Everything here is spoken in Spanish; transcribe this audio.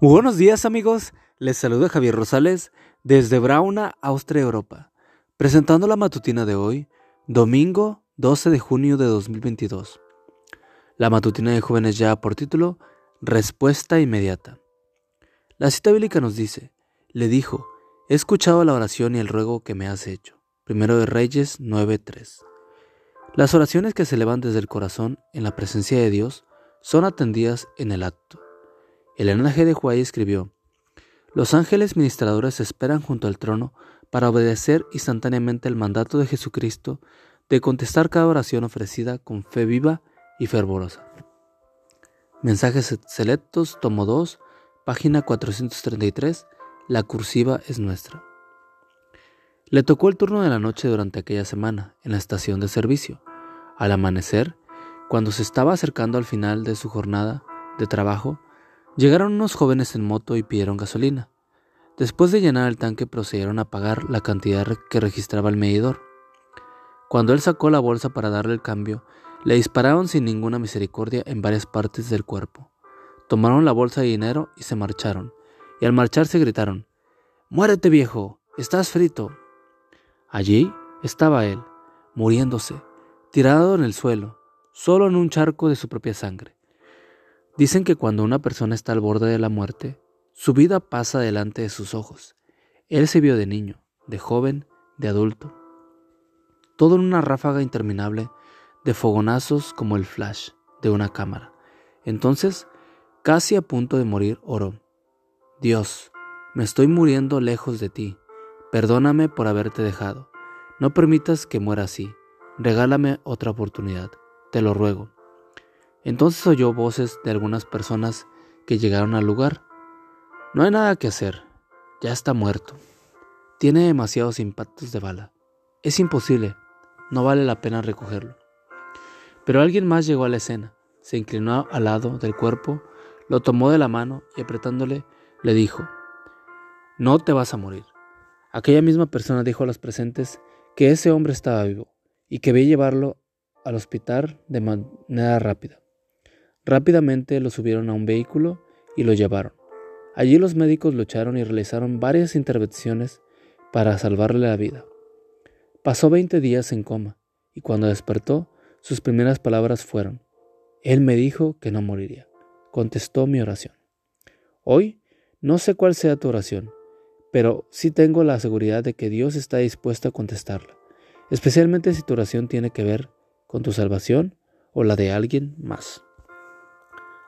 buenos días amigos, les saluda Javier Rosales desde Brauna, Austria, Europa, presentando la matutina de hoy, domingo 12 de junio de 2022. La matutina de jóvenes ya por título, Respuesta inmediata. La cita bíblica nos dice, le dijo, he escuchado la oración y el ruego que me has hecho. Primero de Reyes 9.3. Las oraciones que se elevan desde el corazón en la presencia de Dios son atendidas en el acto. El G. de Huay escribió, Los ángeles ministradores esperan junto al trono para obedecer instantáneamente el mandato de Jesucristo de contestar cada oración ofrecida con fe viva y fervorosa. Mensajes Selectos, tomo 2, página 433, la cursiva es nuestra. Le tocó el turno de la noche durante aquella semana, en la estación de servicio. Al amanecer, cuando se estaba acercando al final de su jornada de trabajo, llegaron unos jóvenes en moto y pidieron gasolina. Después de llenar el tanque procedieron a pagar la cantidad que registraba el medidor. Cuando él sacó la bolsa para darle el cambio, le dispararon sin ninguna misericordia en varias partes del cuerpo. Tomaron la bolsa de dinero y se marcharon, y al marcharse gritaron, Muérete viejo, estás frito. Allí estaba él, muriéndose, tirado en el suelo, solo en un charco de su propia sangre. Dicen que cuando una persona está al borde de la muerte, su vida pasa delante de sus ojos. Él se vio de niño, de joven, de adulto. Todo en una ráfaga interminable de fogonazos como el flash de una cámara. Entonces, casi a punto de morir, oró. Dios, me estoy muriendo lejos de ti. Perdóname por haberte dejado. No permitas que muera así. Regálame otra oportunidad te lo ruego. Entonces oyó voces de algunas personas que llegaron al lugar. No hay nada que hacer, ya está muerto. Tiene demasiados impactos de bala. Es imposible, no vale la pena recogerlo. Pero alguien más llegó a la escena, se inclinó al lado del cuerpo, lo tomó de la mano y apretándole le dijo, no te vas a morir. Aquella misma persona dijo a los presentes que ese hombre estaba vivo y que veía llevarlo al hospital de manera rápida. Rápidamente lo subieron a un vehículo y lo llevaron. Allí los médicos lucharon y realizaron varias intervenciones para salvarle la vida. Pasó 20 días en coma y cuando despertó, sus primeras palabras fueron, Él me dijo que no moriría. Contestó mi oración. Hoy no sé cuál sea tu oración, pero sí tengo la seguridad de que Dios está dispuesto a contestarla, especialmente si tu oración tiene que ver con tu salvación o la de alguien más.